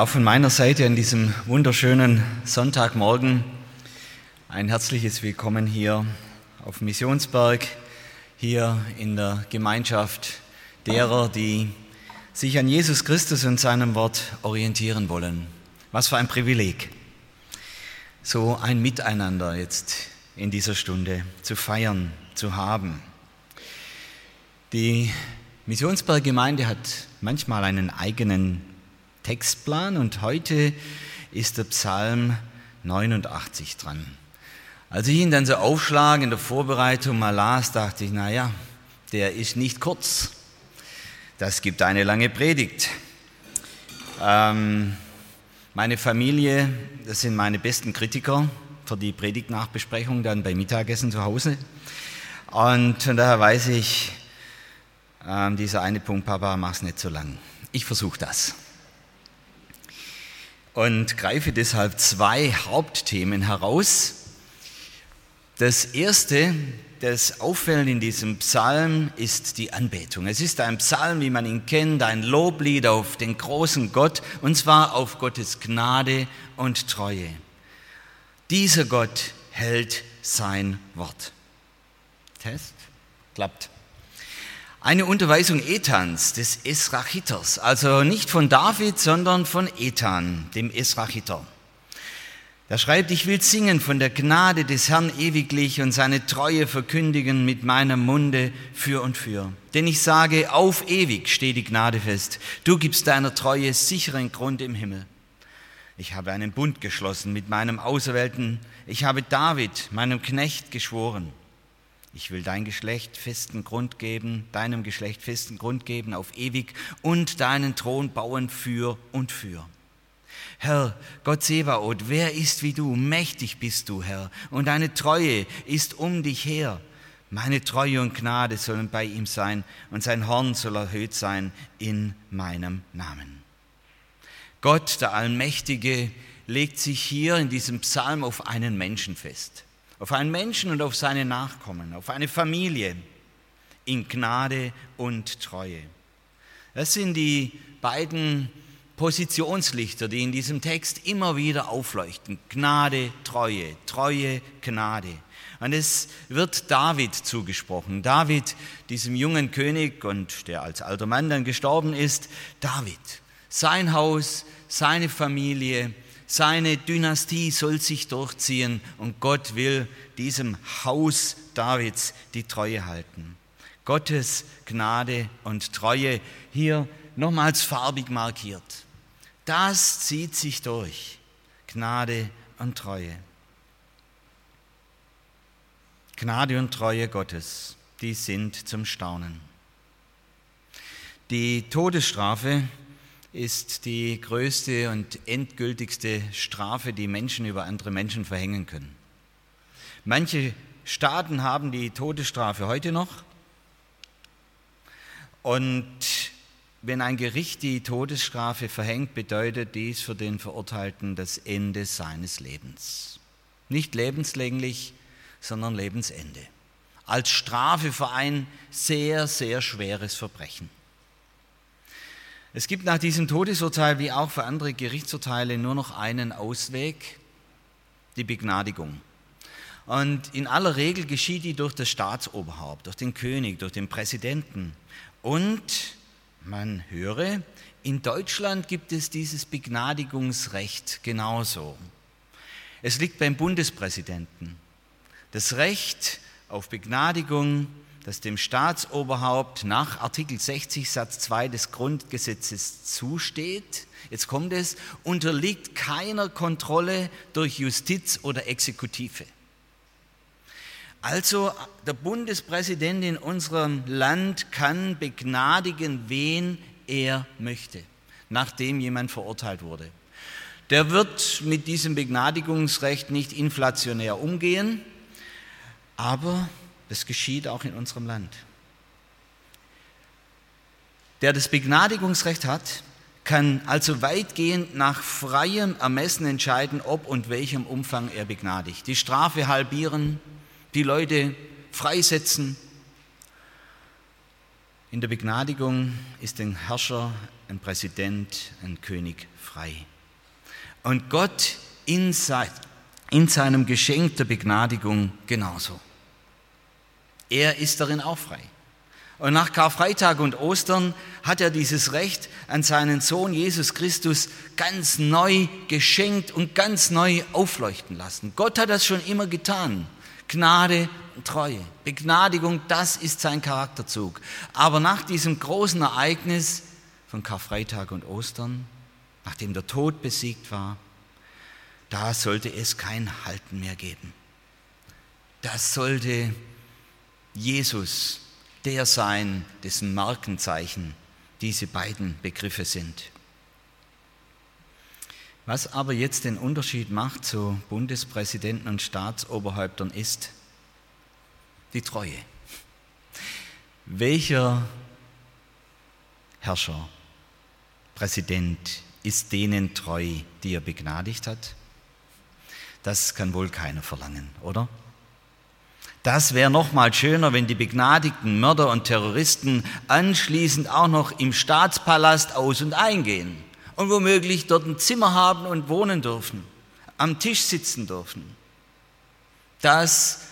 Auch von meiner Seite an diesem wunderschönen Sonntagmorgen ein herzliches Willkommen hier auf Missionsberg, hier in der Gemeinschaft derer, die sich an Jesus Christus und seinem Wort orientieren wollen. Was für ein Privileg, so ein Miteinander jetzt in dieser Stunde zu feiern, zu haben. Die Missionsberg-Gemeinde hat manchmal einen eigenen Textplan und heute ist der Psalm 89 dran. Als ich ihn dann so aufschlage in der Vorbereitung mal las, dachte ich, naja, der ist nicht kurz. Das gibt eine lange Predigt. Ähm, meine Familie, das sind meine besten Kritiker für die Predigtnachbesprechung dann beim Mittagessen zu Hause. Und von daher weiß ich, ähm, dieser eine Punkt, Papa, mach's nicht so lang. Ich versuche das und greife deshalb zwei Hauptthemen heraus. Das erste, das auffällt in diesem Psalm, ist die Anbetung. Es ist ein Psalm, wie man ihn kennt, ein Loblied auf den großen Gott, und zwar auf Gottes Gnade und Treue. Dieser Gott hält sein Wort. Test? Klappt. Eine Unterweisung Ethans, des Esrachiters, also nicht von David, sondern von Ethan, dem Esrachiter. Er schreibt, ich will singen von der Gnade des Herrn ewiglich und seine Treue verkündigen mit meinem Munde für und für. Denn ich sage, auf ewig steht die Gnade fest. Du gibst deiner Treue sicheren Grund im Himmel. Ich habe einen Bund geschlossen mit meinem Auserwählten. Ich habe David, meinem Knecht, geschworen. Ich will dein Geschlecht festen Grund geben, deinem Geschlecht festen Grund geben auf ewig und deinen Thron bauen für und für. Herr, Gott Sebaoth, wer ist wie du? Mächtig bist du, Herr, und deine Treue ist um dich her. Meine Treue und Gnade sollen bei ihm sein, und sein Horn soll erhöht sein in meinem Namen. Gott, der Allmächtige, legt sich hier in diesem Psalm auf einen Menschen fest auf einen Menschen und auf seine Nachkommen, auf eine Familie in Gnade und Treue. Das sind die beiden Positionslichter, die in diesem Text immer wieder aufleuchten. Gnade, Treue, Treue, Gnade. Und es wird David zugesprochen. David, diesem jungen König und der als alter Mann dann gestorben ist, David. Sein Haus, seine Familie, seine Dynastie soll sich durchziehen und Gott will diesem Haus Davids die Treue halten. Gottes Gnade und Treue hier nochmals farbig markiert. Das zieht sich durch. Gnade und Treue. Gnade und Treue Gottes, die sind zum Staunen. Die Todesstrafe ist die größte und endgültigste Strafe, die Menschen über andere Menschen verhängen können. Manche Staaten haben die Todesstrafe heute noch. Und wenn ein Gericht die Todesstrafe verhängt, bedeutet dies für den Verurteilten das Ende seines Lebens. Nicht lebenslänglich, sondern Lebensende. Als Strafe für ein sehr, sehr schweres Verbrechen. Es gibt nach diesem Todesurteil wie auch für andere Gerichtsurteile nur noch einen Ausweg, die Begnadigung. Und in aller Regel geschieht die durch das Staatsoberhaupt, durch den König, durch den Präsidenten. Und man höre, in Deutschland gibt es dieses Begnadigungsrecht genauso. Es liegt beim Bundespräsidenten. Das Recht auf Begnadigung das dem Staatsoberhaupt nach Artikel 60 Satz 2 des Grundgesetzes zusteht, jetzt kommt es, unterliegt keiner Kontrolle durch Justiz oder Exekutive. Also der Bundespräsident in unserem Land kann begnadigen, wen er möchte. nachdem jemand verurteilt wurde. Der wird mit diesem Begnadigungsrecht nicht inflationär umgehen, aber das geschieht auch in unserem Land. Der das Begnadigungsrecht hat, kann also weitgehend nach freiem Ermessen entscheiden, ob und welchem Umfang er begnadigt. Die Strafe halbieren, die Leute freisetzen. In der Begnadigung ist ein Herrscher, ein Präsident, ein König frei. Und Gott in, in seinem Geschenk der Begnadigung genauso. Er ist darin auch frei. Und nach Karfreitag und Ostern hat er dieses Recht an seinen Sohn Jesus Christus ganz neu geschenkt und ganz neu aufleuchten lassen. Gott hat das schon immer getan. Gnade und Treue. Begnadigung, das ist sein Charakterzug. Aber nach diesem großen Ereignis von Karfreitag und Ostern, nachdem der Tod besiegt war, da sollte es kein Halten mehr geben. Das sollte Jesus der sein, dessen Markenzeichen diese beiden Begriffe sind. Was aber jetzt den Unterschied macht zu Bundespräsidenten und Staatsoberhäuptern ist die Treue. Welcher Herrscher, Präsident ist denen treu, die er begnadigt hat? Das kann wohl keiner verlangen, oder? Das wäre noch mal schöner, wenn die begnadigten Mörder und Terroristen anschließend auch noch im Staatspalast aus und eingehen und womöglich dort ein Zimmer haben und wohnen dürfen, am Tisch sitzen dürfen. Das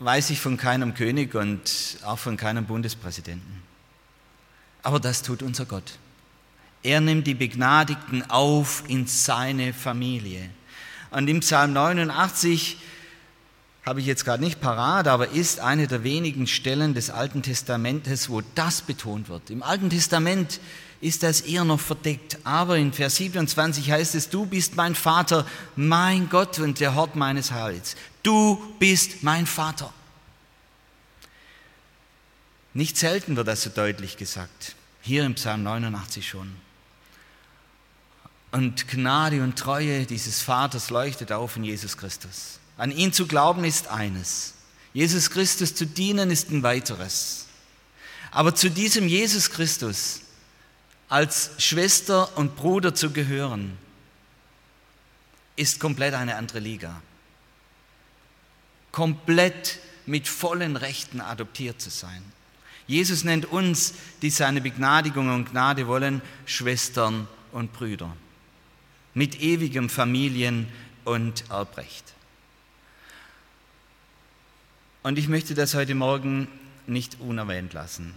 weiß ich von keinem König und auch von keinem Bundespräsidenten. Aber das tut unser Gott. Er nimmt die Begnadigten auf in seine Familie. Und im Psalm 89 habe ich jetzt gerade nicht parat, aber ist eine der wenigen Stellen des Alten Testamentes, wo das betont wird. Im Alten Testament ist das eher noch verdeckt, aber in Vers 27 heißt es, du bist mein Vater, mein Gott und der Hort meines Heils. Du bist mein Vater. Nicht selten wird das so deutlich gesagt, hier im Psalm 89 schon. Und Gnade und Treue dieses Vaters leuchtet auf in Jesus Christus. An ihn zu glauben ist eines. Jesus Christus zu dienen ist ein weiteres. Aber zu diesem Jesus Christus als Schwester und Bruder zu gehören, ist komplett eine andere Liga. Komplett mit vollen Rechten adoptiert zu sein. Jesus nennt uns, die seine Begnadigung und Gnade wollen, Schwestern und Brüder. Mit ewigem Familien- und Erbrecht. Und ich möchte das heute Morgen nicht unerwähnt lassen.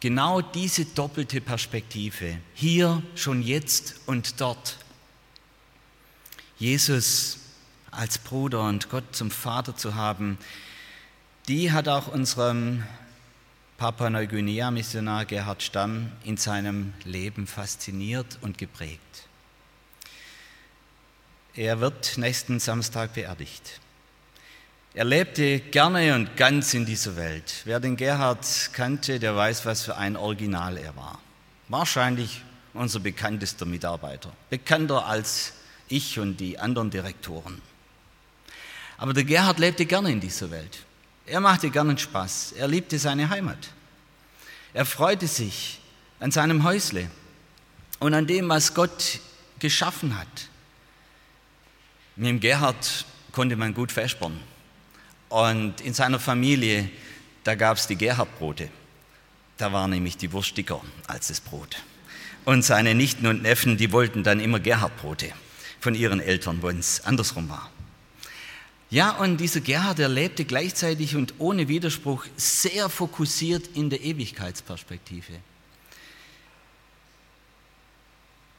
Genau diese doppelte Perspektive, hier, schon jetzt und dort. Jesus als Bruder und Gott zum Vater zu haben, die hat auch unserem Papua Neuguinea-Missionar Gerhard Stamm in seinem Leben fasziniert und geprägt. Er wird nächsten Samstag beerdigt. Er lebte gerne und ganz in dieser Welt. Wer den Gerhard kannte, der weiß, was für ein Original er war. Wahrscheinlich unser bekanntester Mitarbeiter, bekannter als ich und die anderen Direktoren. Aber der Gerhard lebte gerne in dieser Welt. Er machte gerne Spaß. Er liebte seine Heimat. Er freute sich an seinem Häusle und an dem, was Gott geschaffen hat. Mit dem Gerhard konnte man gut vespern. Und in seiner Familie, da gab es die Gerhardbrote. Da war nämlich die Wurst dicker als das Brot. Und seine Nichten und Neffen, die wollten dann immer Gerhardbrote von ihren Eltern, wo es andersrum war. Ja, und dieser Gerhard, der lebte gleichzeitig und ohne Widerspruch sehr fokussiert in der Ewigkeitsperspektive.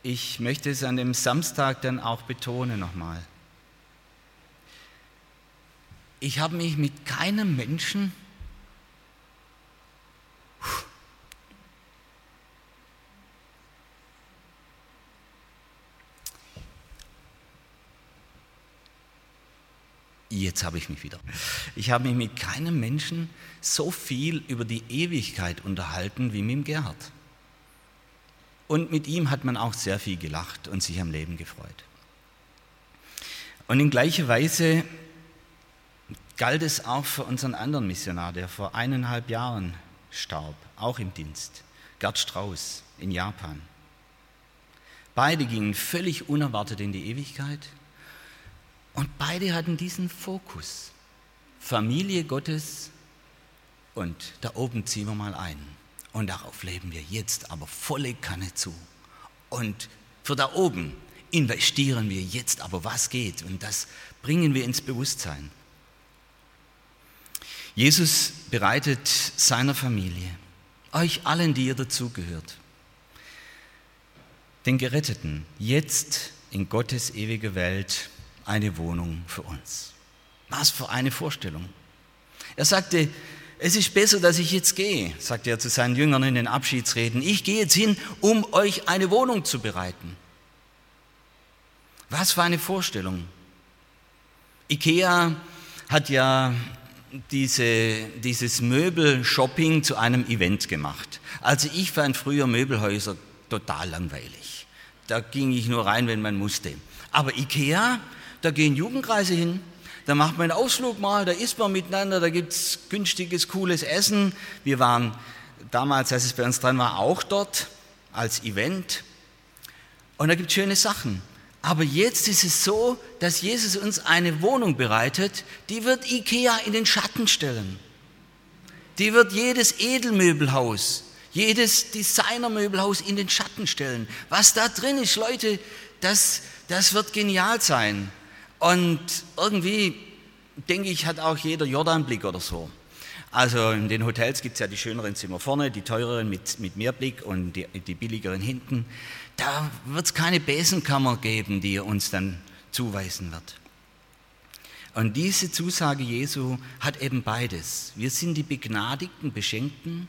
Ich möchte es an dem Samstag dann auch betonen nochmal. Ich habe mich mit keinem Menschen Jetzt habe ich mich wieder. Ich habe mich mit keinem Menschen so viel über die Ewigkeit unterhalten wie mit dem Gerhard. Und mit ihm hat man auch sehr viel gelacht und sich am Leben gefreut. Und in gleicher Weise galt es auch für unseren anderen Missionar, der vor eineinhalb Jahren starb, auch im Dienst, Gerd Strauß in Japan. Beide gingen völlig unerwartet in die Ewigkeit und beide hatten diesen Fokus. Familie Gottes und da oben ziehen wir mal ein. Und darauf leben wir jetzt aber volle Kanne zu. Und für da oben investieren wir jetzt aber was geht und das bringen wir ins Bewusstsein. Jesus bereitet seiner Familie, euch allen, die ihr dazugehört, den Geretteten, jetzt in Gottes ewiger Welt eine Wohnung für uns. Was für eine Vorstellung. Er sagte, es ist besser, dass ich jetzt gehe, sagte er zu seinen Jüngern in den Abschiedsreden. Ich gehe jetzt hin, um euch eine Wohnung zu bereiten. Was für eine Vorstellung. Ikea hat ja diese, dieses Möbelshopping zu einem Event gemacht. Also ich fand früher Möbelhäuser total langweilig. Da ging ich nur rein, wenn man musste. Aber Ikea, da gehen Jugendkreise hin, da macht man einen Ausflug mal, da isst man miteinander, da gibt es günstiges, cooles Essen. Wir waren damals, als es bei uns dran war, auch dort als Event. Und da gibt es schöne Sachen. Aber jetzt ist es so, dass Jesus uns eine Wohnung bereitet, die wird Ikea in den Schatten stellen. Die wird jedes Edelmöbelhaus, jedes Designermöbelhaus in den Schatten stellen. Was da drin ist, Leute, das, das wird genial sein. Und irgendwie, denke ich, hat auch jeder Jordanblick oder so. Also in den Hotels gibt es ja die schöneren Zimmer vorne, die teureren mit, mit mehr Blick und die, die billigeren hinten da wird es keine Besenkammer geben, die er uns dann zuweisen wird. Und diese Zusage Jesu hat eben beides. Wir sind die begnadigten, beschenkten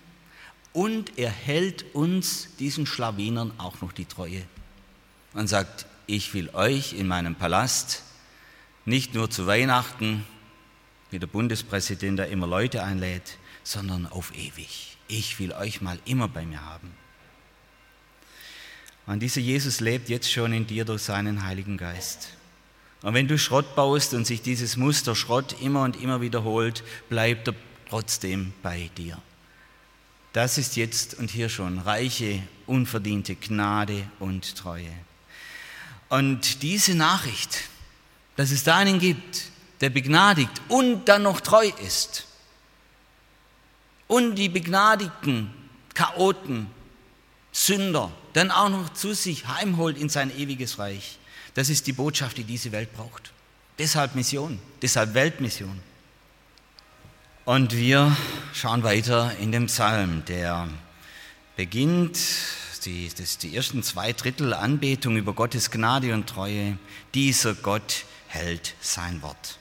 und er hält uns, diesen Schlawinern, auch noch die Treue. Und sagt, ich will euch in meinem Palast nicht nur zu Weihnachten, wie der Bundespräsident, der immer Leute einlädt, sondern auf ewig. Ich will euch mal immer bei mir haben. Und dieser Jesus lebt jetzt schon in dir durch seinen Heiligen Geist. Und wenn du Schrott baust und sich dieses Muster Schrott immer und immer wiederholt, bleibt er trotzdem bei dir. Das ist jetzt und hier schon reiche, unverdiente Gnade und Treue. Und diese Nachricht, dass es da einen gibt, der begnadigt und dann noch treu ist, und die begnadigten Chaoten, Sünder, dann auch noch zu sich heimholt in sein ewiges Reich. Das ist die Botschaft, die diese Welt braucht. Deshalb Mission, deshalb Weltmission. Und wir schauen weiter in dem Psalm, der beginnt, die, das, die ersten zwei Drittel Anbetung über Gottes Gnade und Treue. Dieser Gott hält sein Wort.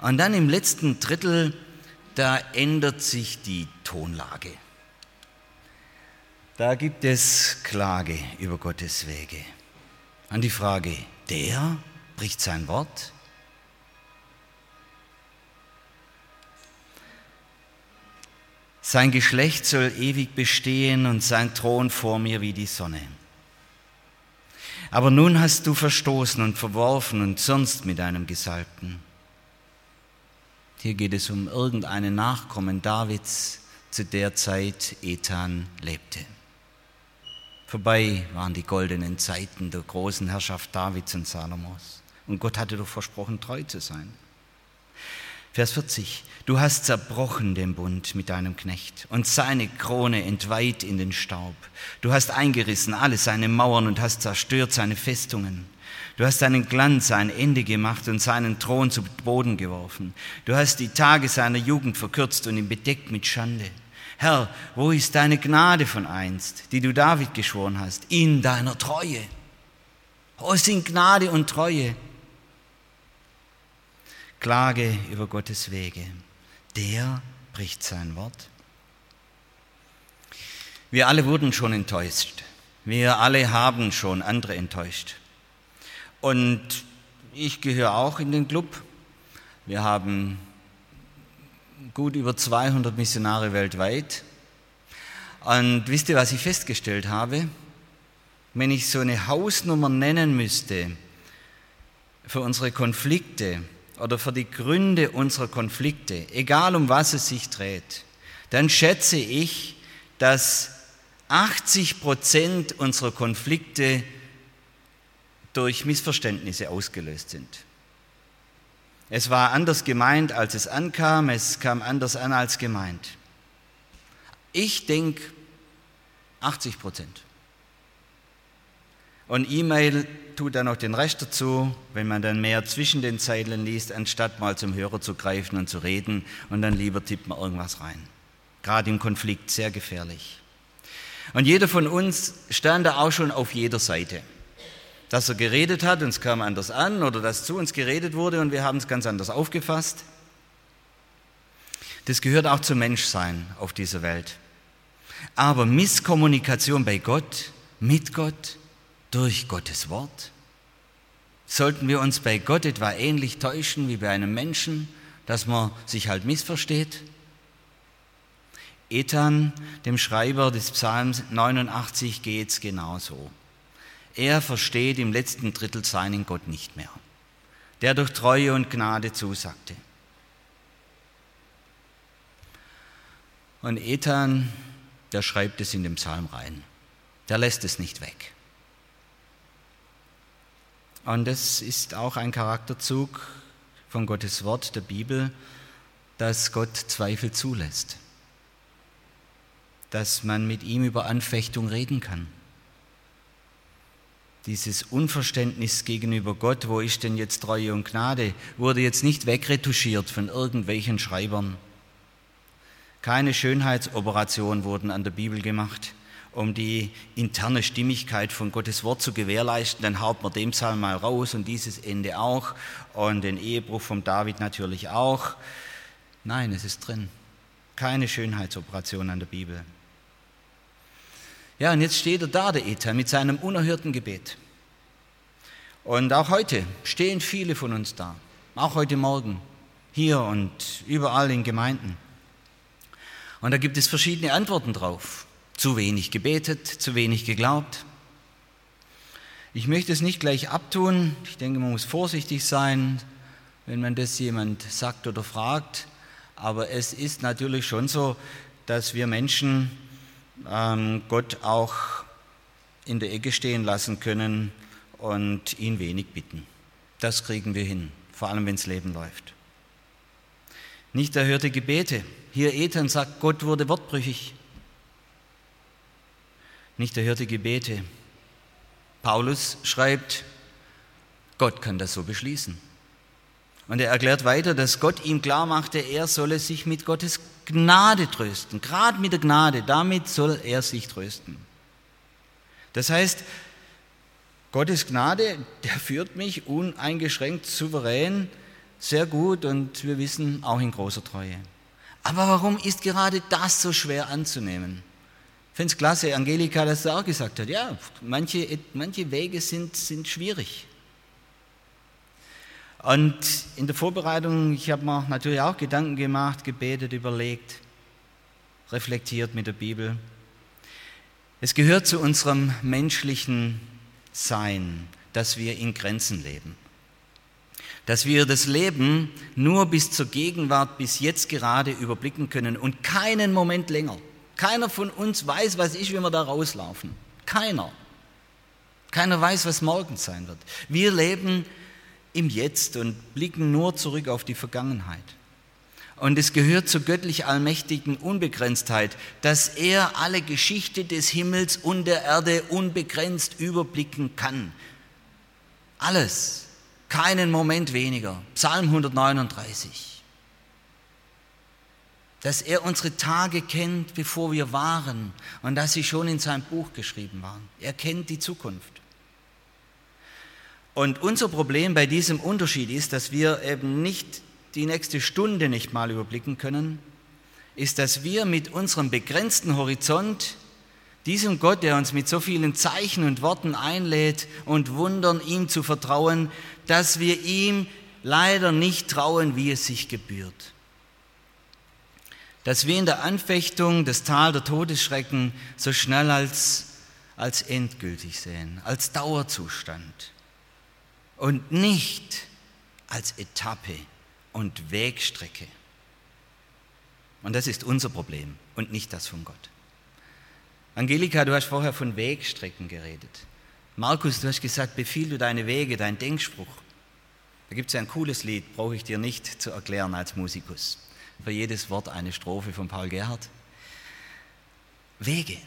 Und dann im letzten Drittel, da ändert sich die Tonlage. Da gibt es Klage über Gottes Wege. An die Frage, der bricht sein Wort? Sein Geschlecht soll ewig bestehen und sein Thron vor mir wie die Sonne. Aber nun hast du verstoßen und verworfen und sonst mit einem Gesalbten. Hier geht es um irgendeinen Nachkommen Davids, zu der Zeit Ethan lebte. Vorbei waren die goldenen Zeiten der großen Herrschaft Davids und Salomos. Und Gott hatte doch versprochen, treu zu sein. Vers 40. Du hast zerbrochen den Bund mit deinem Knecht und seine Krone entweiht in den Staub. Du hast eingerissen alle seine Mauern und hast zerstört seine Festungen. Du hast seinen Glanz ein Ende gemacht und seinen Thron zu Boden geworfen. Du hast die Tage seiner Jugend verkürzt und ihn bedeckt mit Schande. Herr, wo ist deine Gnade von einst, die du David geschworen hast, in deiner Treue? Wo sind Gnade und Treue? Klage über Gottes Wege. Der bricht sein Wort. Wir alle wurden schon enttäuscht. Wir alle haben schon andere enttäuscht. Und ich gehöre auch in den Club. Wir haben gut über 200 Missionare weltweit. Und wisst ihr, was ich festgestellt habe? wenn ich so eine Hausnummer nennen müsste für unsere Konflikte oder für die Gründe unserer Konflikte, egal um was es sich dreht, dann schätze ich, dass 80 Prozent unserer Konflikte durch Missverständnisse ausgelöst sind. Es war anders gemeint, als es ankam, es kam anders an als gemeint. Ich denke 80 Prozent. Und E-Mail tut dann noch den Rest dazu, wenn man dann mehr zwischen den Zeilen liest, anstatt mal zum Hörer zu greifen und zu reden und dann lieber tippt man irgendwas rein. Gerade im Konflikt sehr gefährlich. Und jeder von uns stand da auch schon auf jeder Seite. Dass er geredet hat und es kam anders an oder dass zu uns geredet wurde und wir haben es ganz anders aufgefasst. Das gehört auch zum Menschsein auf dieser Welt. Aber Misskommunikation bei Gott, mit Gott, durch Gottes Wort? Sollten wir uns bei Gott etwa ähnlich täuschen wie bei einem Menschen, dass man sich halt missversteht? Ethan, dem Schreiber des Psalms 89, geht es genauso. Er versteht im letzten Drittel seinen Gott nicht mehr, der durch Treue und Gnade zusagte. Und Ethan, der schreibt es in dem Psalm rein. Der lässt es nicht weg. Und das ist auch ein Charakterzug von Gottes Wort, der Bibel, dass Gott Zweifel zulässt, dass man mit ihm über Anfechtung reden kann. Dieses Unverständnis gegenüber Gott, wo ist denn jetzt Treue und Gnade, wurde jetzt nicht wegretuschiert von irgendwelchen Schreibern. Keine Schönheitsoperation wurden an der Bibel gemacht um die interne Stimmigkeit von Gottes Wort zu gewährleisten, dann haut man den Psalm mal raus und dieses Ende auch und den Ehebruch von David natürlich auch. Nein, es ist drin. Keine Schönheitsoperation an der Bibel. Ja, und jetzt steht er da, der Ethan, mit seinem unerhörten Gebet. Und auch heute stehen viele von uns da, auch heute Morgen, hier und überall in Gemeinden. Und da gibt es verschiedene Antworten drauf. Zu wenig gebetet, zu wenig geglaubt. Ich möchte es nicht gleich abtun. Ich denke, man muss vorsichtig sein, wenn man das jemand sagt oder fragt. Aber es ist natürlich schon so, dass wir Menschen ähm, Gott auch in der Ecke stehen lassen können und ihn wenig bitten. Das kriegen wir hin, vor allem wenn es Leben läuft. Nicht erhörte Gebete. Hier Ethan sagt, Gott wurde wortbrüchig nicht erhörte Gebete. Paulus schreibt, Gott kann das so beschließen. Und er erklärt weiter, dass Gott ihm klar machte, er solle sich mit Gottes Gnade trösten. Gerade mit der Gnade, damit soll er sich trösten. Das heißt, Gottes Gnade, der führt mich uneingeschränkt, souverän, sehr gut und wir wissen auch in großer Treue. Aber warum ist gerade das so schwer anzunehmen? Ich finde es klasse, Angelika, dass sie auch gesagt hat, ja, manche, manche Wege sind, sind schwierig. Und in der Vorbereitung, ich habe mir natürlich auch Gedanken gemacht, gebetet, überlegt, reflektiert mit der Bibel. Es gehört zu unserem menschlichen Sein, dass wir in Grenzen leben. Dass wir das Leben nur bis zur Gegenwart, bis jetzt gerade überblicken können und keinen Moment länger. Keiner von uns weiß, was ist, wenn wir da rauslaufen. Keiner. Keiner weiß, was morgen sein wird. Wir leben im Jetzt und blicken nur zurück auf die Vergangenheit. Und es gehört zur göttlich allmächtigen Unbegrenztheit, dass er alle Geschichte des Himmels und der Erde unbegrenzt überblicken kann. Alles, keinen Moment weniger. Psalm 139 dass er unsere Tage kennt, bevor wir waren und dass sie schon in seinem Buch geschrieben waren. Er kennt die Zukunft. Und unser Problem bei diesem Unterschied ist, dass wir eben nicht die nächste Stunde nicht mal überblicken können, ist, dass wir mit unserem begrenzten Horizont diesem Gott, der uns mit so vielen Zeichen und Worten einlädt und Wundern, ihm zu vertrauen, dass wir ihm leider nicht trauen, wie es sich gebührt. Dass wir in der Anfechtung das Tal der Todesschrecken so schnell als als endgültig sehen, als Dauerzustand und nicht als Etappe und Wegstrecke. Und das ist unser Problem und nicht das von Gott. Angelika, du hast vorher von Wegstrecken geredet. Markus, du hast gesagt, befiehl du deine Wege, dein Denkspruch. Da gibt es ein cooles Lied, brauche ich dir nicht zu erklären als Musikus. Für jedes Wort eine Strophe von Paul Gerhardt. Wege.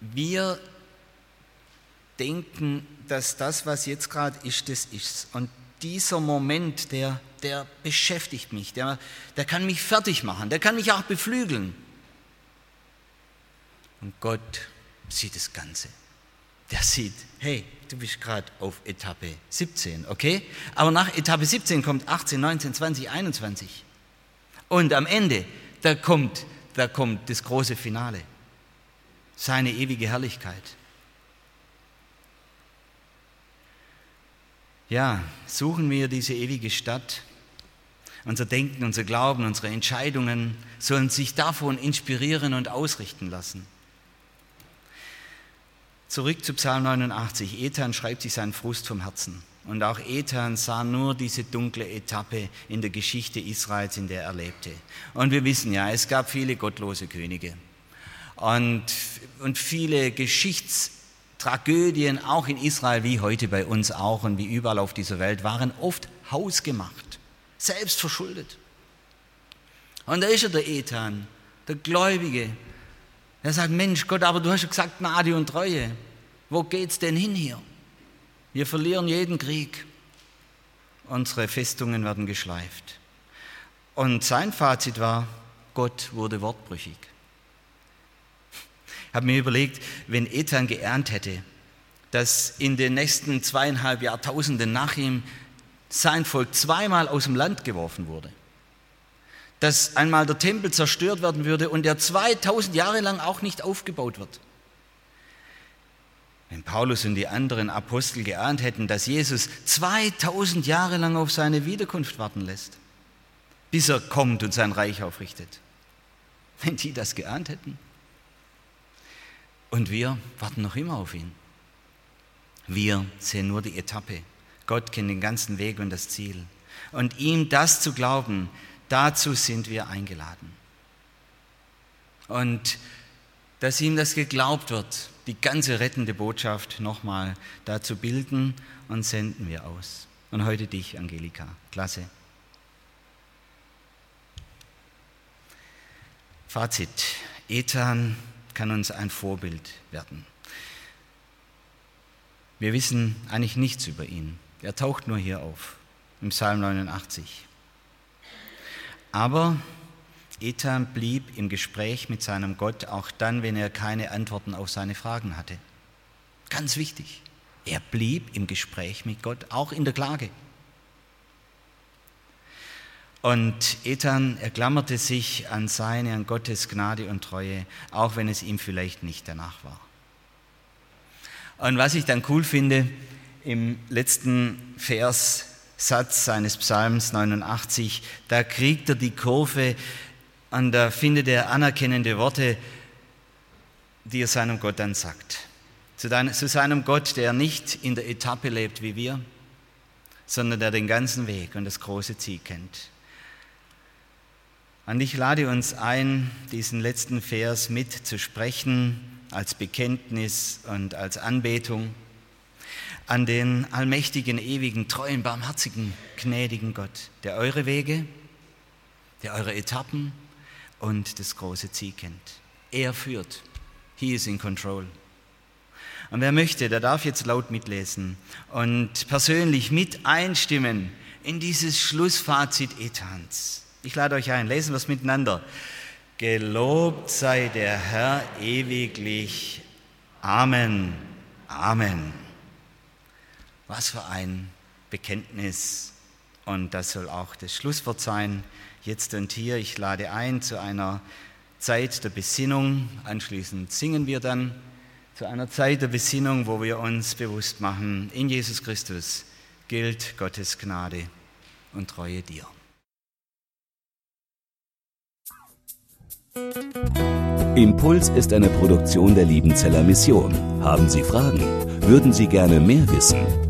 Wir denken, dass das, was jetzt gerade ist, das ist. Und dieser Moment, der, der beschäftigt mich, der, der kann mich fertig machen, der kann mich auch beflügeln. Und Gott sieht das Ganze. Der sieht, hey, du bist gerade auf Etappe 17, okay? Aber nach Etappe 17 kommt 18, 19, 20, 21. Und am Ende, da kommt, da kommt das große Finale. Seine ewige Herrlichkeit. Ja, suchen wir diese ewige Stadt. Unser Denken, unser Glauben, unsere Entscheidungen sollen sich davon inspirieren und ausrichten lassen. Zurück zu Psalm 89. Ethan schreibt sich seinen Frust vom Herzen. Und auch Ethan sah nur diese dunkle Etappe in der Geschichte Israels, in der er lebte. Und wir wissen ja, es gab viele gottlose Könige. Und, und viele Geschichtstragödien, auch in Israel, wie heute bei uns auch und wie überall auf dieser Welt, waren oft hausgemacht, selbst verschuldet. Und da ist er, der Ethan, der Gläubige, er sagt, Mensch, Gott, aber du hast ja gesagt Gnade und Treue. Wo geht's denn hin hier? Wir verlieren jeden Krieg. Unsere Festungen werden geschleift. Und sein Fazit war, Gott wurde wortbrüchig. Ich habe mir überlegt, wenn Ethan geernt hätte, dass in den nächsten zweieinhalb Jahrtausenden nach ihm sein Volk zweimal aus dem Land geworfen wurde, dass einmal der Tempel zerstört werden würde und der 2000 Jahre lang auch nicht aufgebaut wird. Wenn Paulus und die anderen Apostel geahnt hätten, dass Jesus 2000 Jahre lang auf seine Wiederkunft warten lässt, bis er kommt und sein Reich aufrichtet. Wenn die das geahnt hätten. Und wir warten noch immer auf ihn. Wir sehen nur die Etappe. Gott kennt den ganzen Weg und das Ziel. Und ihm das zu glauben, Dazu sind wir eingeladen. Und dass ihm das geglaubt wird, die ganze rettende Botschaft nochmal dazu bilden und senden wir aus. Und heute dich, Angelika. Klasse. Fazit. Ethan kann uns ein Vorbild werden. Wir wissen eigentlich nichts über ihn. Er taucht nur hier auf, im Psalm 89. Aber Ethan blieb im Gespräch mit seinem Gott, auch dann, wenn er keine Antworten auf seine Fragen hatte. Ganz wichtig. Er blieb im Gespräch mit Gott, auch in der Klage. Und Ethan erklammerte sich an seine, an Gottes Gnade und Treue, auch wenn es ihm vielleicht nicht danach war. Und was ich dann cool finde, im letzten Vers Satz seines Psalms 89, da kriegt er die Kurve und da findet er anerkennende Worte, die er seinem Gott dann sagt. Zu, seinem Gott, der nicht in der Etappe lebt wie wir, sondern der den ganzen Weg und das große Ziel kennt. Und ich lade uns ein, diesen letzten Vers mitzusprechen als Bekenntnis und als Anbetung an den allmächtigen, ewigen, treuen, barmherzigen, gnädigen Gott, der eure Wege, der eure Etappen und das große Ziel kennt. Er führt. He is in control. Und wer möchte, der darf jetzt laut mitlesen und persönlich mit einstimmen in dieses Schlussfazit Ethans. Ich lade euch ein, lesen wir es miteinander. Gelobt sei der Herr ewiglich. Amen. Amen. Was für ein Bekenntnis. Und das soll auch das Schlusswort sein. Jetzt und hier, ich lade ein zu einer Zeit der Besinnung. Anschließend singen wir dann zu einer Zeit der Besinnung, wo wir uns bewusst machen, in Jesus Christus gilt Gottes Gnade und Treue dir. Impuls ist eine Produktion der Liebenzeller Mission. Haben Sie Fragen? Würden Sie gerne mehr wissen?